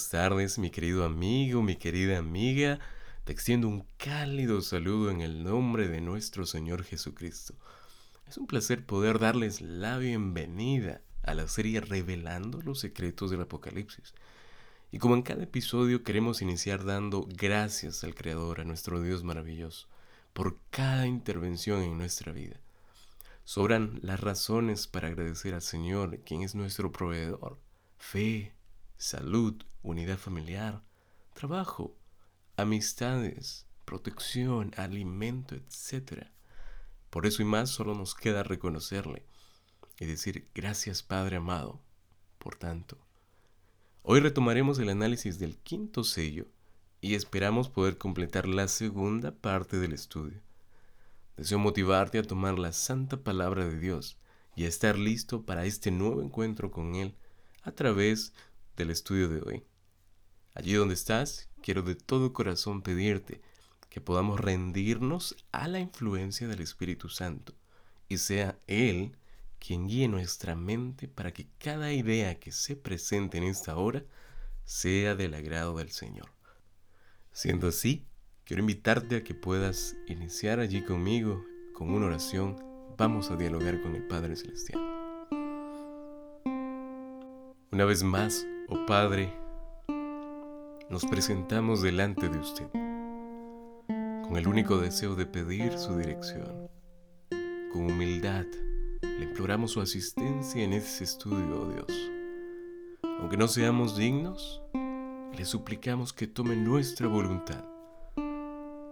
Buenas tardes, mi querido amigo, mi querida amiga. Te extiendo un cálido saludo en el nombre de nuestro Señor Jesucristo. Es un placer poder darles la bienvenida a la serie Revelando los secretos del Apocalipsis. Y como en cada episodio queremos iniciar dando gracias al Creador, a nuestro Dios maravilloso, por cada intervención en nuestra vida. Sobran las razones para agradecer al Señor, quien es nuestro proveedor. Fe, salud, unidad familiar, trabajo, amistades, protección, alimento, etc. Por eso y más solo nos queda reconocerle y decir gracias Padre amado. Por tanto, hoy retomaremos el análisis del quinto sello y esperamos poder completar la segunda parte del estudio. Deseo motivarte a tomar la santa palabra de Dios y a estar listo para este nuevo encuentro con Él a través del estudio de hoy. Allí donde estás, quiero de todo corazón pedirte que podamos rendirnos a la influencia del Espíritu Santo y sea Él quien guíe nuestra mente para que cada idea que se presente en esta hora sea del agrado del Señor. Siendo así, Quiero invitarte a que puedas iniciar allí conmigo con una oración. Vamos a dialogar con el Padre Celestial. Una vez más, oh Padre, nos presentamos delante de usted con el único deseo de pedir su dirección. Con humildad le imploramos su asistencia en ese estudio, oh Dios. Aunque no seamos dignos, le suplicamos que tome nuestra voluntad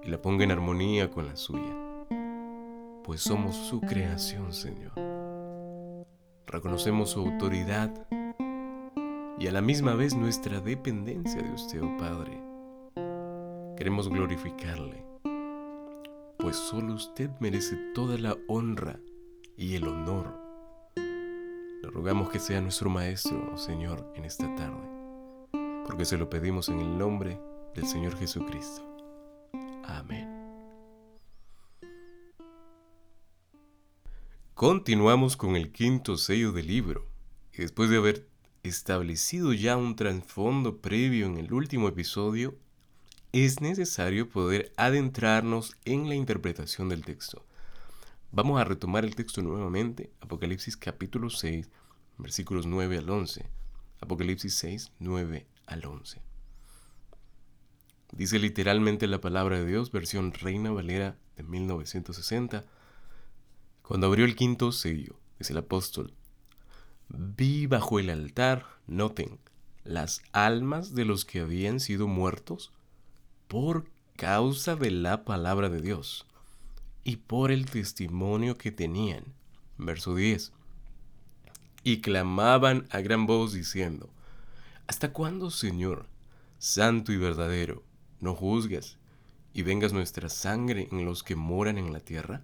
y la ponga en armonía con la suya, pues somos su creación, Señor. Reconocemos su autoridad y a la misma vez nuestra dependencia de usted, oh Padre. Queremos glorificarle, pues solo usted merece toda la honra y el honor. Le rogamos que sea nuestro Maestro, oh Señor, en esta tarde, porque se lo pedimos en el nombre del Señor Jesucristo. Amén. Continuamos con el quinto sello del libro, y después de haber establecido ya un trasfondo previo en el último episodio, es necesario poder adentrarnos en la interpretación del texto. Vamos a retomar el texto nuevamente, Apocalipsis capítulo 6, versículos 9 al 11. Apocalipsis 6, 9 al 11. Dice literalmente la palabra de Dios, versión Reina Valera de 1960. Cuando abrió el quinto sello, dice el apóstol, vi bajo el altar, noten, las almas de los que habían sido muertos por causa de la palabra de Dios y por el testimonio que tenían. Verso 10. Y clamaban a gran voz diciendo, ¿Hasta cuándo, Señor, santo y verdadero, no juzgues, y vengas nuestra sangre en los que moran en la tierra.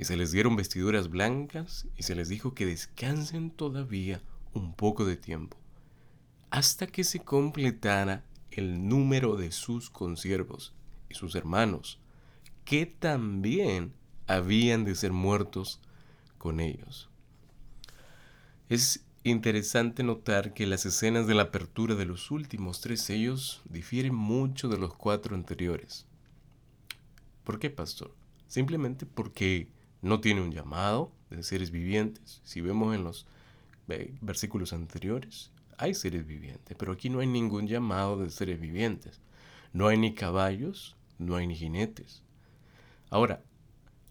Y se les dieron vestiduras blancas, y se les dijo que descansen todavía un poco de tiempo, hasta que se completara el número de sus consiervos y sus hermanos, que también habían de ser muertos con ellos. Es Interesante notar que las escenas de la apertura de los últimos tres sellos difieren mucho de los cuatro anteriores. ¿Por qué, pastor? Simplemente porque no tiene un llamado de seres vivientes. Si vemos en los versículos anteriores, hay seres vivientes, pero aquí no hay ningún llamado de seres vivientes. No hay ni caballos, no hay ni jinetes. Ahora,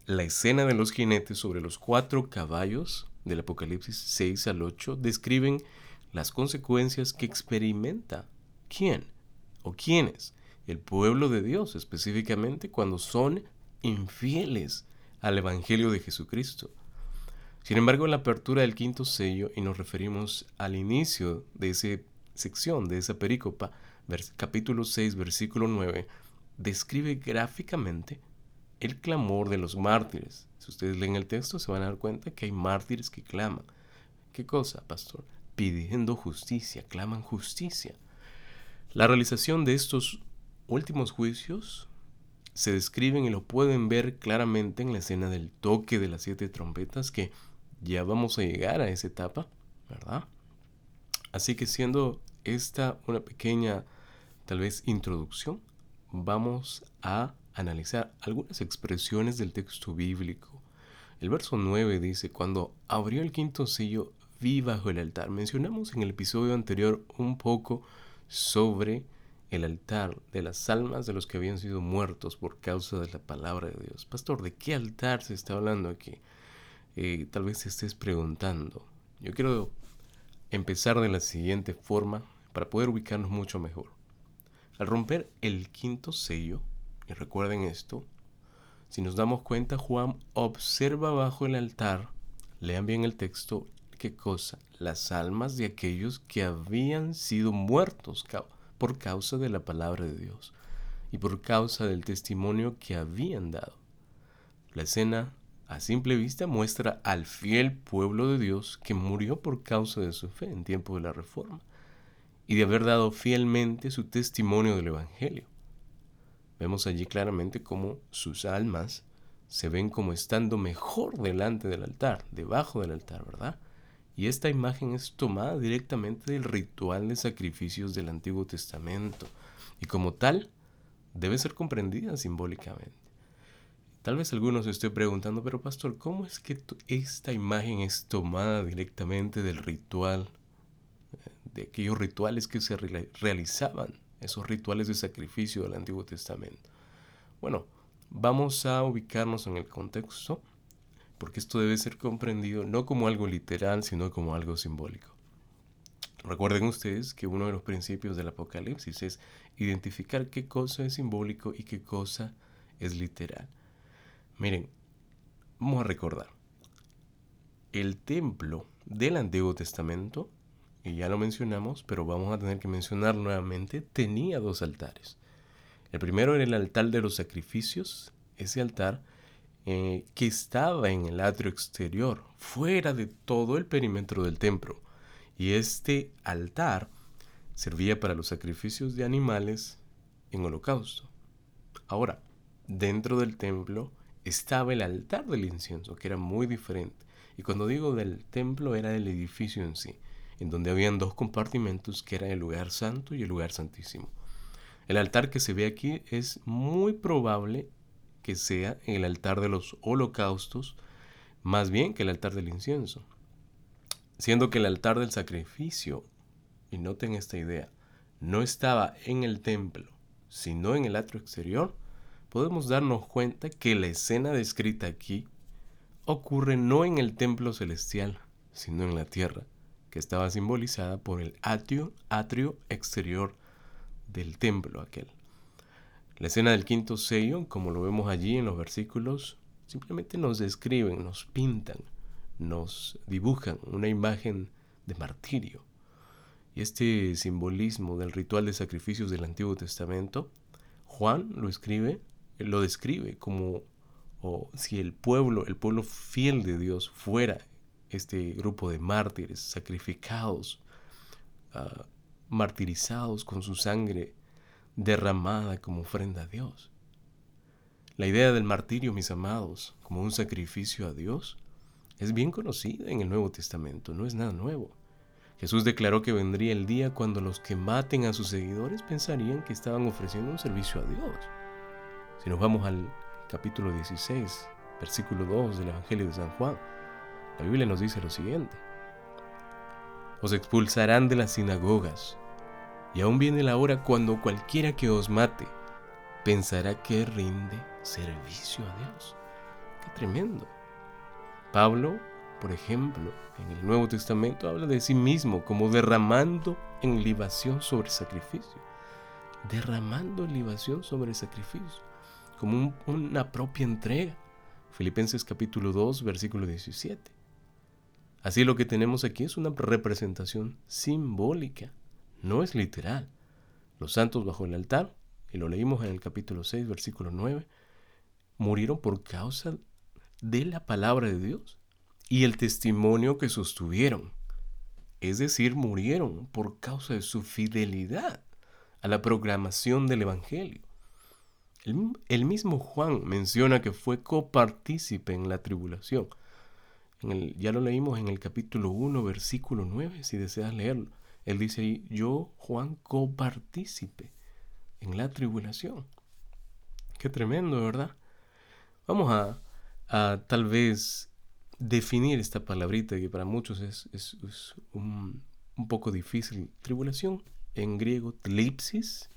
la escena de los jinetes sobre los cuatro caballos del Apocalipsis 6 al 8 describen las consecuencias que experimenta quién o quiénes, el pueblo de Dios específicamente cuando son infieles al Evangelio de Jesucristo. Sin embargo, en la apertura del quinto sello, y nos referimos al inicio de esa sección, de esa perícopa, capítulo 6, versículo 9, describe gráficamente el clamor de los mártires. Si ustedes leen el texto se van a dar cuenta que hay mártires que claman. ¿Qué cosa, pastor? Pidiendo justicia, claman justicia. La realización de estos últimos juicios se describen y lo pueden ver claramente en la escena del toque de las siete trompetas, que ya vamos a llegar a esa etapa, ¿verdad? Así que siendo esta una pequeña, tal vez, introducción, vamos a analizar algunas expresiones del texto bíblico. El verso 9 dice, cuando abrió el quinto sello, vi bajo el altar. Mencionamos en el episodio anterior un poco sobre el altar de las almas de los que habían sido muertos por causa de la palabra de Dios. Pastor, ¿de qué altar se está hablando aquí? Eh, tal vez te estés preguntando. Yo quiero empezar de la siguiente forma para poder ubicarnos mucho mejor. Al romper el quinto sello, y recuerden esto, si nos damos cuenta, Juan observa bajo el altar, lean bien el texto, qué cosa, las almas de aquellos que habían sido muertos por causa de la palabra de Dios y por causa del testimonio que habían dado. La escena a simple vista muestra al fiel pueblo de Dios que murió por causa de su fe en tiempo de la Reforma y de haber dado fielmente su testimonio del Evangelio. Vemos allí claramente cómo sus almas se ven como estando mejor delante del altar, debajo del altar, ¿verdad? Y esta imagen es tomada directamente del ritual de sacrificios del Antiguo Testamento y como tal debe ser comprendida simbólicamente. Tal vez algunos se estén preguntando, pero pastor, ¿cómo es que esta imagen es tomada directamente del ritual, eh, de aquellos rituales que se realizaban, esos rituales de sacrificio del Antiguo Testamento? Bueno, vamos a ubicarnos en el contexto, porque esto debe ser comprendido no como algo literal, sino como algo simbólico. Recuerden ustedes que uno de los principios del Apocalipsis es identificar qué cosa es simbólico y qué cosa es literal. Miren, vamos a recordar. El templo del Antiguo Testamento, y ya lo mencionamos, pero vamos a tener que mencionar nuevamente, tenía dos altares. El primero era el altar de los sacrificios, ese altar eh, que estaba en el atrio exterior, fuera de todo el perímetro del templo. Y este altar servía para los sacrificios de animales en holocausto. Ahora, dentro del templo estaba el altar del incienso, que era muy diferente. Y cuando digo del templo era del edificio en sí, en donde habían dos compartimentos que eran el lugar santo y el lugar santísimo. El altar que se ve aquí es muy probable que sea el altar de los holocaustos, más bien que el altar del incienso. Siendo que el altar del sacrificio, y noten esta idea, no estaba en el templo, sino en el atrio exterior, podemos darnos cuenta que la escena descrita aquí ocurre no en el templo celestial, sino en la tierra, que estaba simbolizada por el atrio, atrio exterior del templo aquel. La escena del quinto sello, como lo vemos allí en los versículos, simplemente nos describen, nos pintan, nos dibujan una imagen de martirio. Y este simbolismo del ritual de sacrificios del Antiguo Testamento, Juan lo escribe lo describe como si el pueblo, el pueblo fiel de Dios fuera este grupo de mártires sacrificados, ah, martirizados con su sangre derramada como ofrenda a Dios. La idea del martirio, mis amados, como un sacrificio a Dios, es bien conocida en el Nuevo Testamento, no es nada nuevo. Jesús declaró que vendría el día cuando los que maten a sus seguidores pensarían que estaban ofreciendo un servicio a Dios. Si nos vamos al capítulo 16, versículo 2 del Evangelio de San Juan, la Biblia nos dice lo siguiente. Os expulsarán de las sinagogas, y aún viene la hora cuando cualquiera que os mate pensará que rinde servicio a Dios. Qué tremendo. Pablo, por ejemplo, en el Nuevo Testamento habla de sí mismo como derramando en libación sobre sacrificio. Derramando libación sobre sacrificio como una propia entrega. Filipenses capítulo 2, versículo 17. Así lo que tenemos aquí es una representación simbólica, no es literal. Los santos bajo el altar, y lo leímos en el capítulo 6, versículo 9, murieron por causa de la palabra de Dios y el testimonio que sostuvieron. Es decir, murieron por causa de su fidelidad a la proclamación del Evangelio. El, mismo Juan menciona que fue copartícipe en la tribulación. Ya lo leímos en el capítulo 1, versículo 9, si deseas leerlo. Él dice ahí, yo, Juan, copartícipe en la tribulación. Qué tremendo, ¿verdad? Vamos a, tal vez definir esta palabrita que para muchos es, es, un, un, poco difícil. Tribulación, en griego, tlipsis.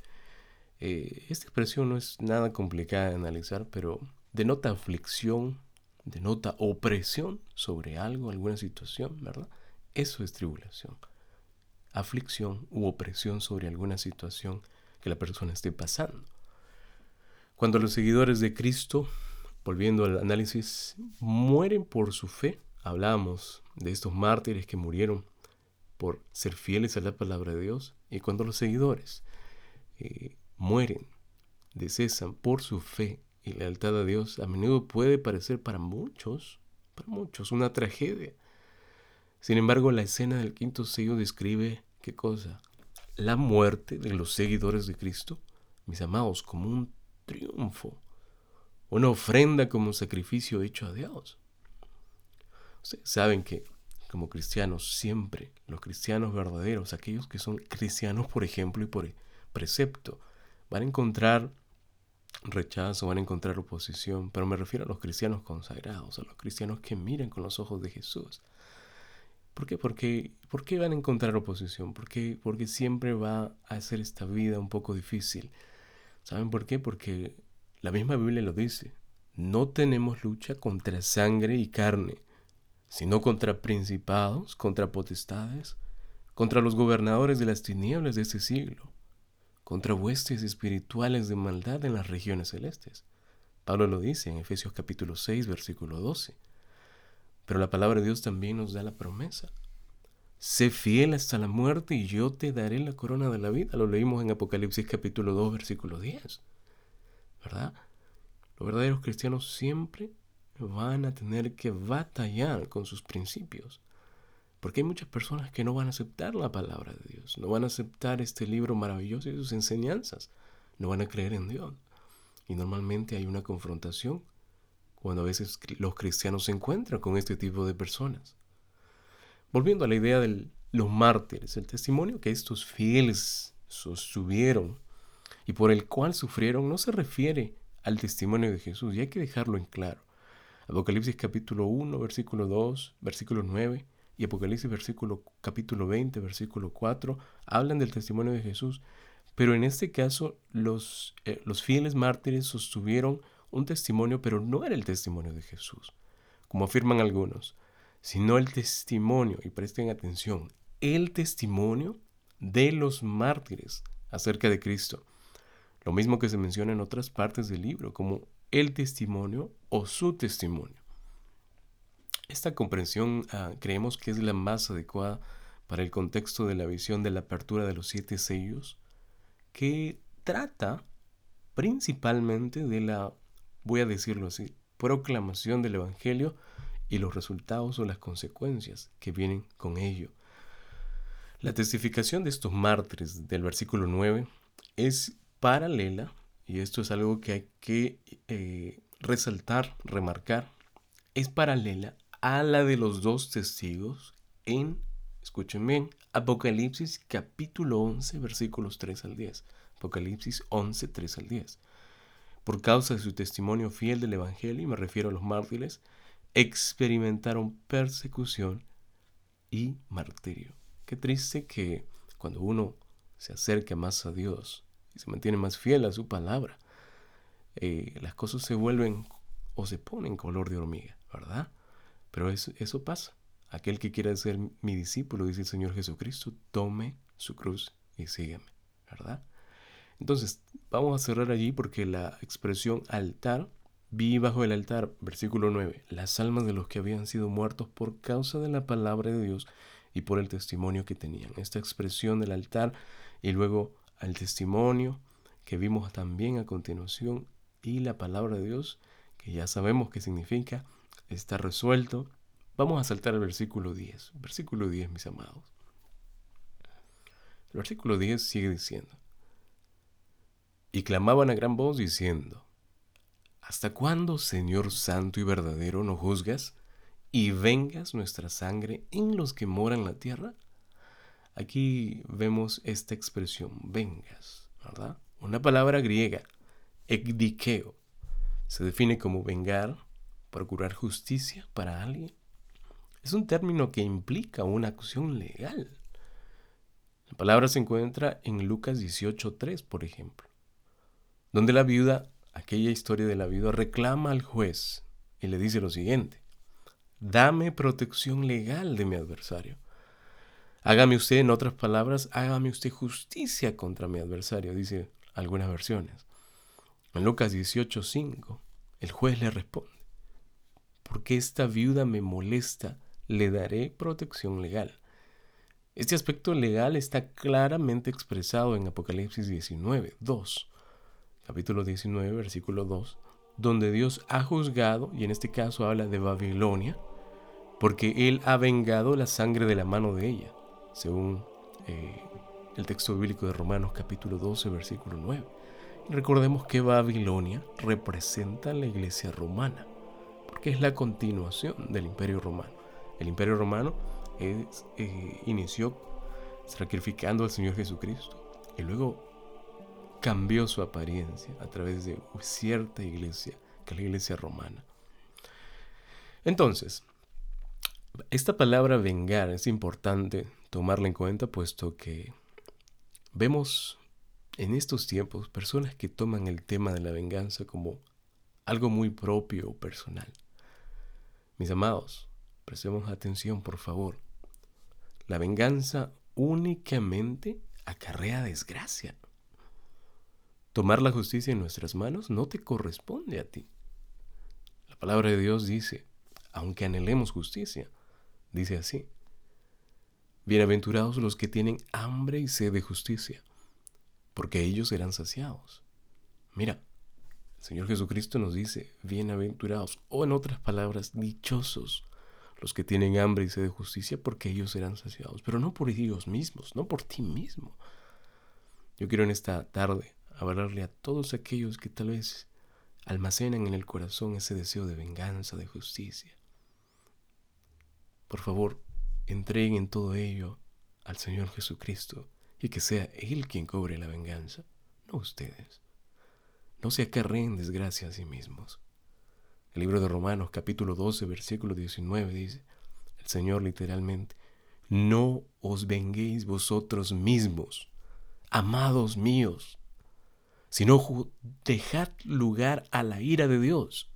Eh, esta expresión no es nada complicada de analizar, pero denota aflicción, denota opresión sobre algo, alguna situación, ¿verdad? Eso es tribulación. Aflicción u opresión sobre alguna situación que la persona esté pasando. Cuando los seguidores de Cristo, volviendo al análisis, mueren por su fe, hablamos de estos mártires que murieron por ser fieles a la palabra de Dios, y cuando los seguidores eh, mueren, decesan por su fe y lealtad a Dios, a menudo puede parecer para muchos, para muchos, una tragedia. Sin embargo, la escena del quinto sello describe qué cosa? La muerte de los seguidores de Cristo, mis amados, como un triunfo, una ofrenda como un sacrificio hecho a Dios. Ustedes saben que como cristianos siempre, los cristianos verdaderos, aquellos que son cristianos por ejemplo y por precepto, van a encontrar rechazo, van a encontrar oposición, pero me refiero a los cristianos consagrados, a los cristianos que miran con los ojos de Jesús. ¿Por qué? Porque, ¿Por qué van a encontrar oposición? Porque, porque siempre va a hacer esta vida un poco difícil. ¿Saben por qué? Porque la misma Biblia lo dice. No tenemos lucha contra sangre y carne, sino contra principados, contra potestades, contra los gobernadores de las tinieblas de este siglo, contra huestes espirituales de maldad en las regiones celestes. Pablo lo dice en Efesios capítulo 6, versículo 12. Pero la palabra de Dios también nos da la promesa. Sé fiel hasta la muerte y yo te daré la corona de la vida. Lo leímos en Apocalipsis capítulo 2, versículo 10. ¿Verdad? Los verdaderos cristianos siempre van a tener que batallar con sus principios. Porque hay muchas personas que no van a aceptar la palabra de Dios, no van a aceptar este libro maravilloso y sus enseñanzas, no van a creer en Dios. Y normalmente hay una confrontación cuando a veces los cristianos se encuentran con este tipo de personas. Volviendo a la idea de los mártires, el testimonio que estos fieles sostuvieron y por el cual sufrieron no se refiere al testimonio de Jesús, y hay que dejarlo en claro. Apocalipsis capítulo 1, versículo 2, versículo 9 y Apocalipsis versículo, capítulo 20, versículo 4, hablan del testimonio de Jesús, pero en este caso los, eh, los fieles mártires sostuvieron un testimonio, pero no era el testimonio de Jesús, como afirman algunos, sino el testimonio, y presten atención, el testimonio de los mártires acerca de Cristo. Lo mismo que se menciona en otras partes del libro, como el testimonio o su testimonio. Esta comprensión ah, creemos que es la más adecuada para el contexto de la visión de la apertura de los siete sellos, que trata principalmente de la, voy a decirlo así, proclamación del Evangelio y los resultados o las consecuencias que vienen con ello. La testificación de estos mártires del versículo 9 es paralela, y esto es algo que hay que eh, resaltar, remarcar, es paralela a la de los dos testigos en, escuchen bien, Apocalipsis capítulo 11 versículos 3 al 10. Apocalipsis 11, 3 al 10. Por causa de su testimonio fiel del Evangelio, y me refiero a los mártires, experimentaron persecución y martirio. Qué triste que cuando uno se acerca más a Dios y se mantiene más fiel a su palabra, eh, las cosas se vuelven o se ponen color de hormiga, ¿verdad? Pero eso, eso pasa. Aquel que quiera ser mi discípulo, dice el Señor Jesucristo, tome su cruz y sígueme, ¿verdad? Entonces, vamos a cerrar allí porque la expresión altar, vi bajo el altar, versículo 9, las almas de los que habían sido muertos por causa de la palabra de Dios y por el testimonio que tenían. Esta expresión del altar y luego al testimonio que vimos también a continuación y la palabra de Dios, que ya sabemos qué significa, está resuelto. Vamos a saltar al versículo 10. Versículo 10, mis amados. El versículo 10 sigue diciendo, y clamaban a gran voz diciendo, ¿Hasta cuándo, Señor Santo y verdadero, no juzgas y vengas nuestra sangre en los que moran la tierra? aquí vemos esta expresión, vengas, ¿verdad? Una palabra griega, ekdikeo, se define como vengar, procurar justicia para alguien. Es un término que implica una acción legal. La palabra se encuentra en Lucas 18.3, por ejemplo, donde la viuda, aquella historia de la viuda, reclama al juez y le dice lo siguiente, dame protección legal de mi adversario. Hágame usted, en otras palabras, hágame usted justicia contra mi adversario, dice algunas versiones. En Lucas 18:5, el juez le responde, porque esta viuda me molesta, le daré protección legal. Este aspecto legal está claramente expresado en Apocalipsis 19, 2, capítulo 19, versículo 2, donde Dios ha juzgado, y en este caso habla de Babilonia, porque Él ha vengado la sangre de la mano de ella, según eh, el texto bíblico de Romanos capítulo 12, versículo 9. recordemos que Babilonia representa la iglesia romana, porque es la continuación del imperio romano. El imperio romano eh, inició sacrificando al Señor Jesucristo y luego cambió su apariencia a través de cierta iglesia, que es la iglesia romana. Entonces, esta palabra vengar es importante tomarla en cuenta puesto que Vemos en estos tiempos personas que toman el tema de la venganza como algo muy propio o personal. Mis amados, prestemos atención, por favor. La venganza únicamente acarrea desgracia. Tomar la justicia en nuestras manos no te corresponde a ti. La palabra de Dios dice, aunque anhelemos justicia, dice así, Bienaventurados los que tienen hambre y sed de justicia, porque ellos serán saciados. Mira, el Señor Jesucristo nos dice, bienaventurados, o en otras palabras, dichosos los que tienen hambre y sed de justicia, porque ellos serán saciados, pero no por ellos mismos, no por ti mismo. Yo quiero en esta tarde hablarle a todos aquellos que tal vez almacenan en el corazón ese deseo de venganza, de justicia. Por favor, entreguen todo ello al Señor Jesucristo y que sea Él quien cobre la venganza, no ustedes. No se acarreen desgracia a sí mismos. El libro de Romanos capítulo 12 versículo 19 dice, el Señor literalmente, no os venguéis vosotros mismos, amados míos, sino dejad lugar a la ira de Dios,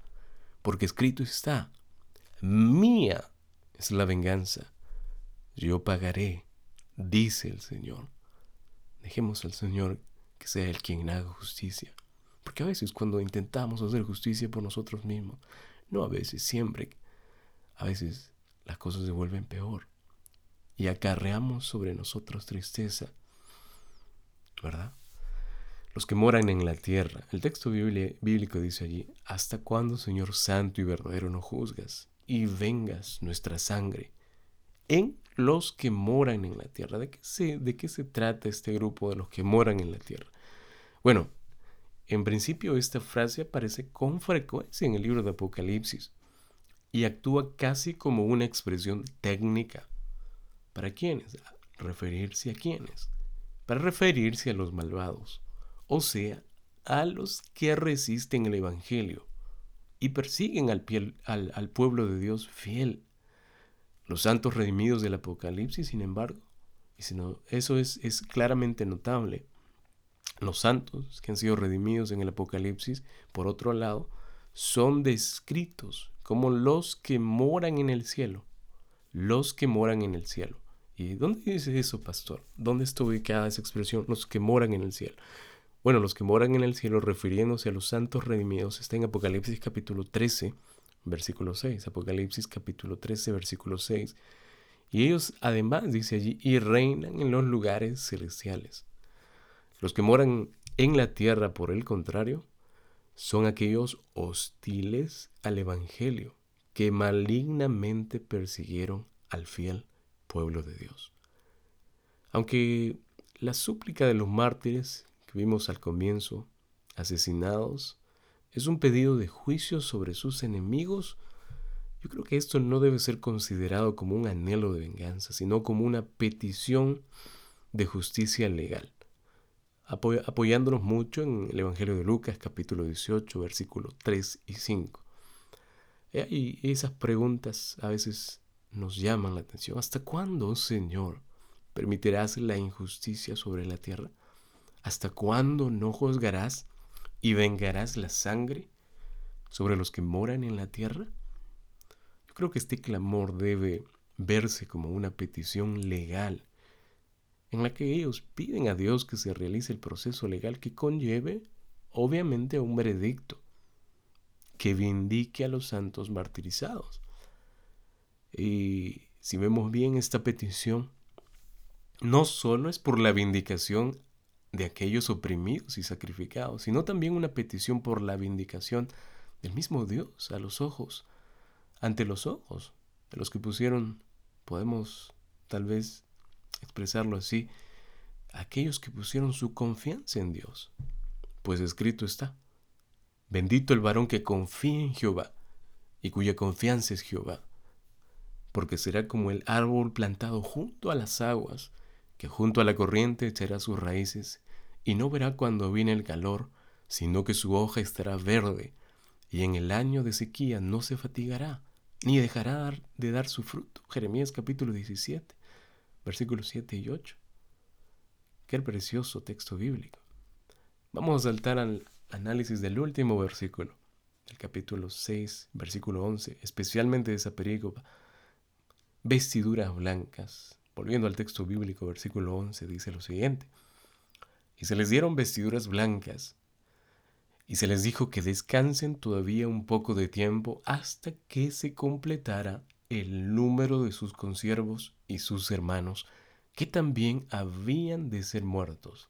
porque escrito está, mía es la venganza, yo pagaré, dice el Señor. Dejemos al Señor que sea el quien haga justicia. Porque a veces cuando intentamos hacer justicia por nosotros mismos, no a veces, siempre, a veces las cosas se vuelven peor. Y acarreamos sobre nosotros tristeza. ¿Verdad? Los que moran en la tierra. El texto bíblico dice allí, ¿hasta cuándo, Señor Santo y verdadero, no juzgas y vengas nuestra sangre en los que moran en la tierra. ¿De qué, se, ¿De qué se trata este grupo de los que moran en la tierra? Bueno, en principio esta frase aparece con frecuencia en el libro de Apocalipsis y actúa casi como una expresión técnica. ¿Para quiénes? Referirse a quiénes. Para referirse a los malvados, o sea, a los que resisten el Evangelio y persiguen al, al, al pueblo de Dios fiel los santos redimidos del Apocalipsis, sin embargo, y eso es, es claramente notable. Los santos que han sido redimidos en el Apocalipsis, por otro lado, son descritos como los que moran en el cielo. Los que moran en el cielo. ¿Y dónde dice eso, pastor? ¿Dónde está ubicada esa expresión? Los que moran en el cielo. Bueno, los que moran en el cielo, refiriéndose a los santos redimidos, está en Apocalipsis capítulo 13, versículo 6, Apocalipsis capítulo 13, versículo 6. Y ellos además, dice allí, y reinan en los lugares celestiales. Los que moran en la tierra, por el contrario, son aquellos hostiles al Evangelio, que malignamente persiguieron al fiel pueblo de Dios. Aunque la súplica de los mártires vimos al comienzo, asesinados, es un pedido de juicio sobre sus enemigos, Yo creo que esto no debe ser considerado como un anhelo de venganza, sino como una petición de justicia legal, apoyándonos mucho en el Evangelio de Lucas capítulo 18, versículos 3 y 5. Y esas preguntas a veces nos llaman la atención. ¿Hasta cuándo, Señor, permitirás la injusticia sobre la tierra? ¿Hasta cuándo no juzgarás y vengarás la sangre sobre los que moran en la tierra? Yo creo que este clamor debe verse como una petición legal en la que ellos piden a Dios que se realice el proceso legal que conlleve, obviamente, a un veredicto que vindique a los santos martirizados. Y si vemos bien esta petición, no solo es por la vindicación de aquellos oprimidos y sacrificados, sino también una petición por la vindicación del mismo Dios a los ojos, ante los ojos de los que pusieron, podemos tal vez expresarlo así, aquellos que pusieron su confianza en Dios. Pues escrito está, bendito el varón que confía en Jehová y cuya confianza es Jehová, porque será como el árbol plantado junto a las aguas, que junto a la corriente echará sus raíces y no verá cuando viene el calor, sino que su hoja estará verde, y en el año de sequía no se fatigará, ni dejará de dar su fruto. Jeremías capítulo 17, versículos 7 y 8. Qué precioso texto bíblico. Vamos a saltar al análisis del último versículo, del capítulo 6, versículo 11, especialmente de esa perícopa. Vestiduras blancas. Volviendo al texto bíblico, versículo 11, dice lo siguiente. Y se les dieron vestiduras blancas, y se les dijo que descansen todavía un poco de tiempo hasta que se completara el número de sus consiervos y sus hermanos, que también habían de ser muertos.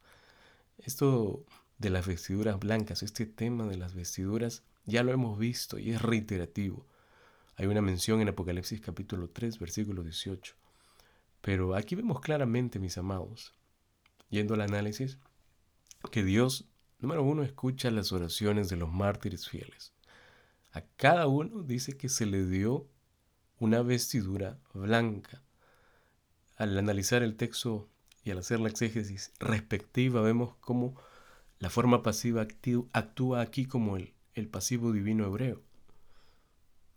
Esto de las vestiduras blancas, este tema de las vestiduras, ya lo hemos visto y es reiterativo. Hay una mención en Apocalipsis capítulo 3, versículo 18. Pero aquí vemos claramente, mis amados, yendo al análisis, que Dios, número uno, escucha las oraciones de los mártires fieles. A cada uno dice que se le dio una vestidura blanca. Al analizar el texto y al hacer la exégesis respectiva, vemos cómo la forma pasiva actúa aquí como el, el pasivo divino hebreo.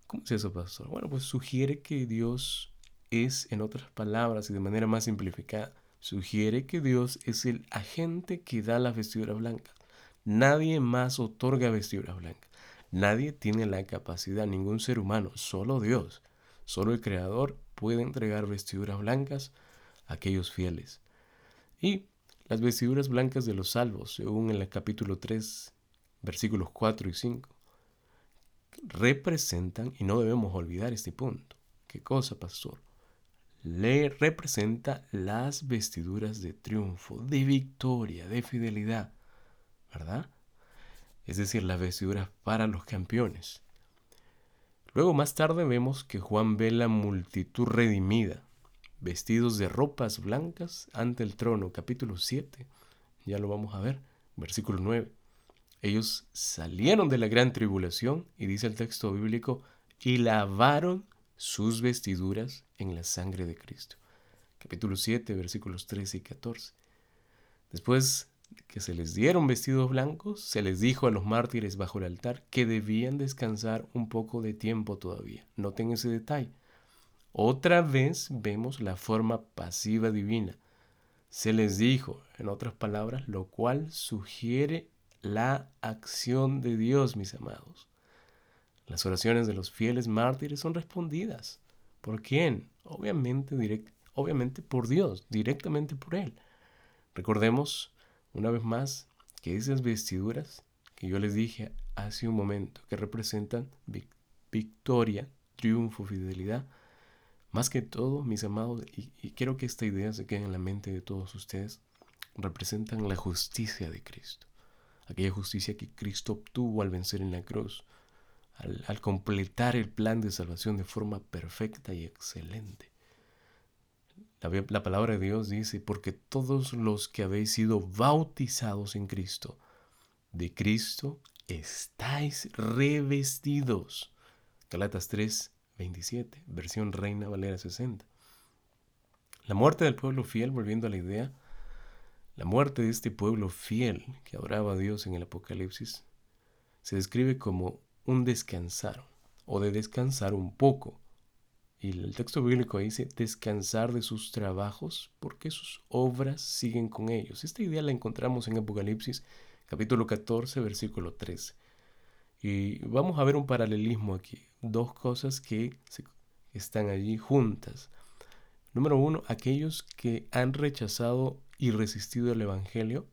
¿Cómo es eso, pastor? Bueno, pues sugiere que Dios es, en otras palabras y de manera más simplificada, sugiere que Dios es el agente que da las vestiduras blancas. Nadie más otorga vestiduras blancas. Nadie tiene la capacidad, ningún ser humano, solo Dios, solo el Creador puede entregar vestiduras blancas a aquellos fieles. Y las vestiduras blancas de los salvos, según en el capítulo 3, versículos 4 y 5, representan, y no debemos olvidar este punto, ¿qué cosa, pastor? Le representa las vestiduras de triunfo, de victoria, de fidelidad, ¿verdad? Es decir, las vestiduras para los campeones. Luego más tarde vemos que Juan ve la multitud redimida, vestidos de ropas blancas ante el trono, capítulo 7, ya lo vamos a ver, versículo 9. Ellos salieron de la gran tribulación, y dice el texto bíblico, y lavaron sus vestiduras en la sangre de Cristo. Capítulo 7, versículos 13 y 14. Después que se les dieron vestidos blancos, se les dijo a los mártires bajo el altar que debían descansar un poco de tiempo todavía. Noten ese detalle. Otra vez vemos la forma pasiva divina. Se les dijo, en otras palabras, lo cual sugiere la acción de Dios, mis amados. Las oraciones de los fieles mártires son respondidas. ¿Por quién? Obviamente, obviamente por Dios, directamente por Él. Recordemos una vez más que esas vestiduras que yo les dije hace un momento, que representan victoria, triunfo, fidelidad, más que todo, mis amados, y, y quiero que esta idea se quede en la mente de todos ustedes, representan la justicia de Cristo, aquella justicia que Cristo obtuvo al vencer en la cruz al, completar el plan de salvación de forma perfecta y excelente. La, la, palabra de Dios dice, porque todos los que habéis sido bautizados en Cristo, de Cristo estáis revestidos. Galatas 3, 27, versión Reina Valera 60. La muerte del pueblo fiel, volviendo a la idea, la muerte de este pueblo fiel que adoraba a Dios en el Apocalipsis, se describe como un descansar o de descansar un poco. Y el texto bíblico dice descansar de sus trabajos porque sus obras siguen con ellos. Esta idea la encontramos en Apocalipsis capítulo 14, versículo 13. Y vamos a ver un paralelismo aquí, dos cosas que están allí juntas. Número uno, aquellos que han rechazado y resistido el Evangelio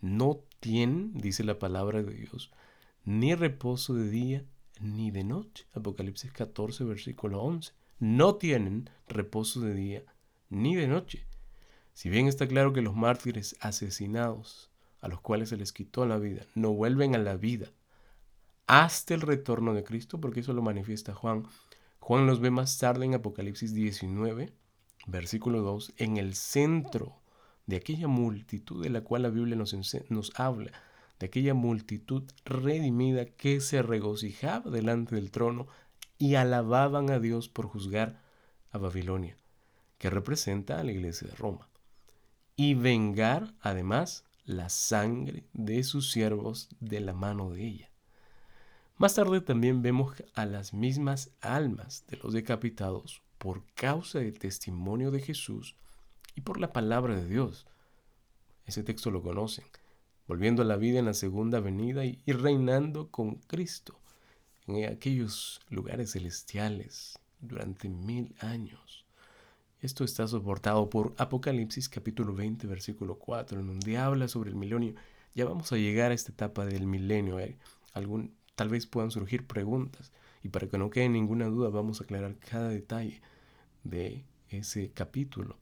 no tienen, dice la palabra de Dios, ni reposo de día ni de noche. Apocalipsis 14, versículo 11. No tienen reposo de día ni de noche. Si bien está claro que los mártires asesinados, a los cuales se les quitó la vida, no vuelven a la vida hasta el retorno de Cristo, porque eso lo manifiesta Juan. Juan los ve más tarde en Apocalipsis 19, versículo 2, en el centro de aquella multitud de la cual la Biblia nos, nos habla, de aquella multitud redimida que se regocijaba delante del trono y alababan a Dios por juzgar a Babilonia, que representa a la iglesia de Roma, y vengar además la sangre de sus siervos de la mano de ella. Más tarde también vemos a las mismas almas de los decapitados por causa del testimonio de Jesús y por la palabra de Dios. Ese texto lo conocen, volviendo a la vida en la segunda venida y, reinando con Cristo en aquellos lugares celestiales durante mil años. Esto está soportado por Apocalipsis capítulo 20 versículo 4, en donde habla sobre el milenio. Ya vamos a llegar a esta etapa del milenio. tal vez puedan surgir preguntas y para que no quede ninguna duda vamos a aclarar cada detalle de ese capítulo.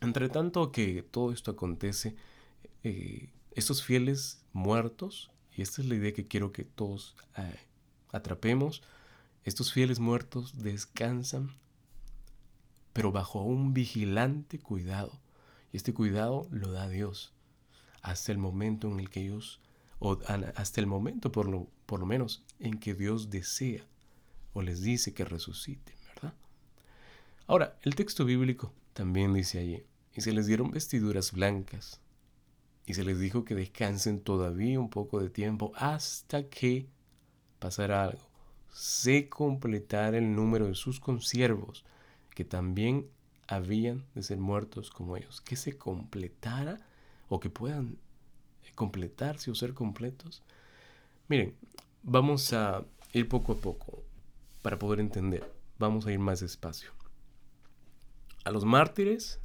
Entre tanto que todo esto acontece, eh, estos fieles muertos, y esta es la idea que quiero que todos eh, atrapemos, estos fieles muertos descansan pero bajo un vigilante cuidado. Y este cuidado lo da Dios hasta el momento en el que ellos, o hasta el momento por lo, por lo menos en que Dios desea o les dice que resuciten, ¿verdad? Ahora, el texto bíblico también dice allí, y se les dieron vestiduras blancas, y se les dijo que descansen todavía un poco de tiempo hasta que pasara algo, se completara el número de sus consiervos, que también habían de ser muertos como ellos, que se completara o que puedan completarse o ser completos. Miren, vamos a ir poco a poco para poder entender. Vamos a ir más despacio. A los mártires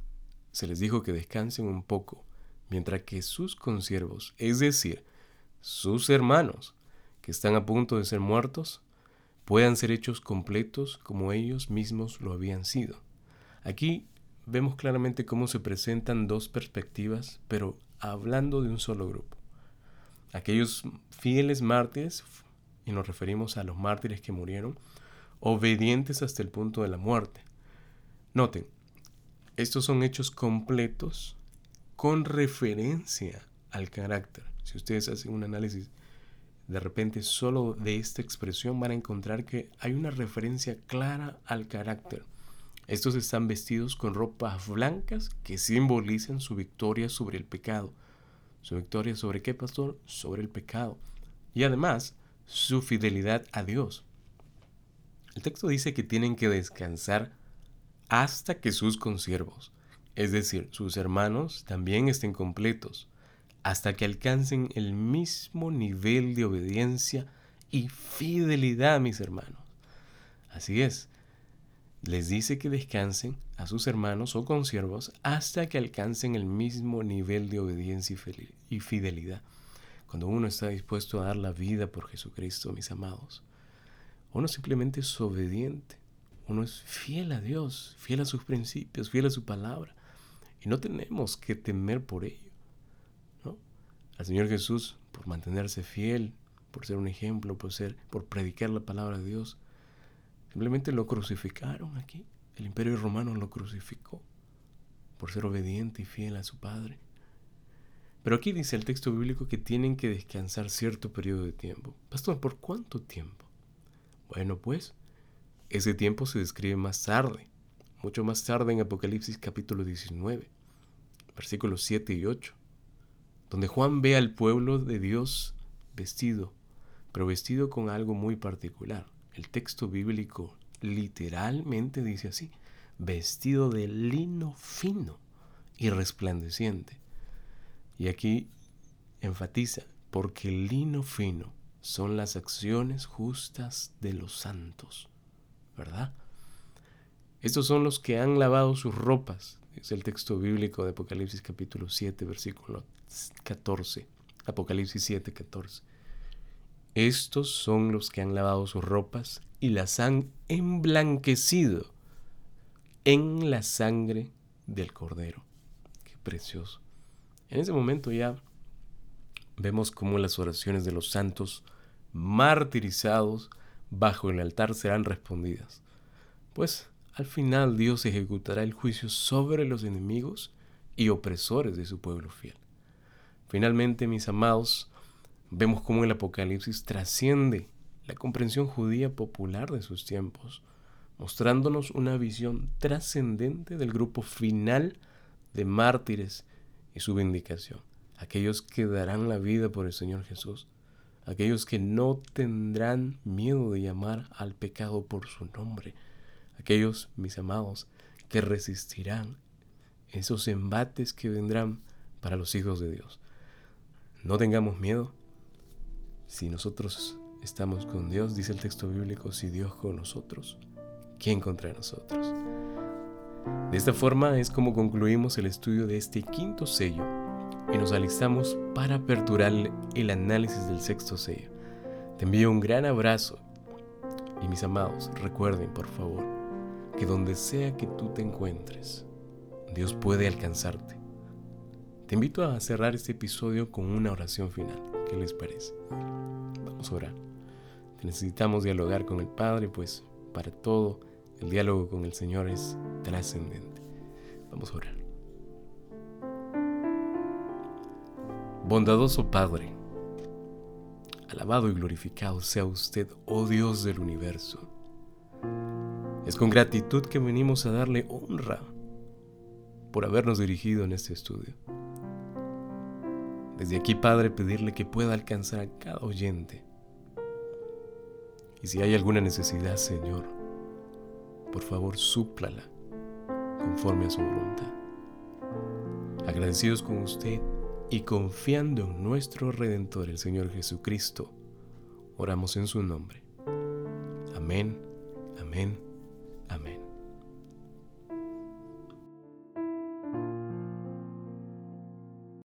se les dijo que descansen un poco, mientras que sus consiervos, es decir, sus hermanos, que están a punto de ser muertos, puedan ser hechos completos como ellos mismos lo habían sido. Aquí vemos claramente cómo se presentan dos perspectivas, pero hablando de un solo grupo. Aquellos fieles mártires, y nos referimos a los mártires que murieron, obedientes hasta el punto de la muerte. Noten, estos son hechos completos con referencia al carácter. Si ustedes hacen un análisis de repente solo de esta expresión van a encontrar que hay una referencia clara al carácter. Estos están vestidos con ropas blancas que simbolizan su victoria sobre el pecado. ¿Su victoria sobre qué, pastor? Sobre el pecado. Y además, su fidelidad a Dios. El texto dice que tienen que descansar hasta que sus consiervos, es decir, sus hermanos, también estén completos hasta que alcancen el mismo nivel de obediencia y fidelidad, mis hermanos. Así es, les dice que descansen a sus hermanos o consiervos hasta que alcancen el mismo nivel de obediencia y fidelidad. Cuando uno está dispuesto a dar la vida por Jesucristo, mis amados, uno simplemente es obediente, uno es fiel a Dios, fiel a sus principios, fiel a su palabra, y no tenemos que temer por ello al Señor Jesús por mantenerse fiel, por ser un ejemplo, por, ser, por predicar la palabra de Dios. Simplemente lo crucificaron aquí. El imperio romano lo crucificó por ser obediente y fiel a su Padre. Pero aquí dice el texto bíblico que tienen que descansar cierto periodo de tiempo. Pastor, ¿por cuánto tiempo? Bueno, pues Ese tiempo se describe más tarde, mucho más tarde en Apocalipsis capítulo 19, versículos 7 y 8, donde Juan ve al pueblo de Dios vestido, pero vestido con algo muy particular. El texto bíblico literalmente dice así, vestido de lino fino y resplandeciente. Y aquí enfatiza, porque lino fino son las acciones justas de los santos, ¿verdad? Estos son los que han lavado sus ropas, es el texto bíblico de Apocalipsis capítulo 7, versículo 14. Apocalipsis 7, 14. Estos son los que han lavado sus ropas y las han emblanquecido en la sangre del cordero. Qué precioso. En ese momento ya vemos cómo las oraciones de los santos martirizados bajo el altar serán respondidas. Pues al final Dios ejecutará el juicio sobre los enemigos y opresores de su pueblo fiel. Finalmente, mis amados, vemos cómo el Apocalipsis trasciende la comprensión judía popular de sus tiempos, mostrándonos una visión trascendente del grupo final de mártires y su vindicación, aquellos que darán la vida por el Señor Jesús, aquellos que no tendrán miedo de llamar al pecado por su nombre, aquellos, mis amados, que resistirán esos embates que vendrán para los hijos de Dios. No tengamos miedo. Si nosotros estamos con Dios, dice el texto bíblico, si Dios con nosotros, ¿quién contra nosotros? De esta forma es como concluimos el estudio de este quinto sello y nos alistamos para aperturar el análisis del sexto sello. Te envío un gran abrazo y mis amados, recuerden por favor que donde sea que tú te encuentres, Dios puede alcanzarte. Te invito a cerrar este episodio con una oración final. ¿Qué les parece? Vamos a orar. Necesitamos dialogar con el Padre, pues para todo el diálogo con el Señor es trascendente. Vamos a orar. Bondadoso Padre, alabado y glorificado sea usted, oh Dios del universo. Es con gratitud que venimos a darle honra por habernos dirigido en este estudio. Desde aquí, Padre, pedirle que pueda alcanzar a cada oyente y si hay alguna necesidad, Señor, por favor, súplala conforme a su voluntad. Agradecidos con usted y confiando en nuestro Redentor, el Señor Jesucristo, oramos en su nombre. Amén, amén, amén.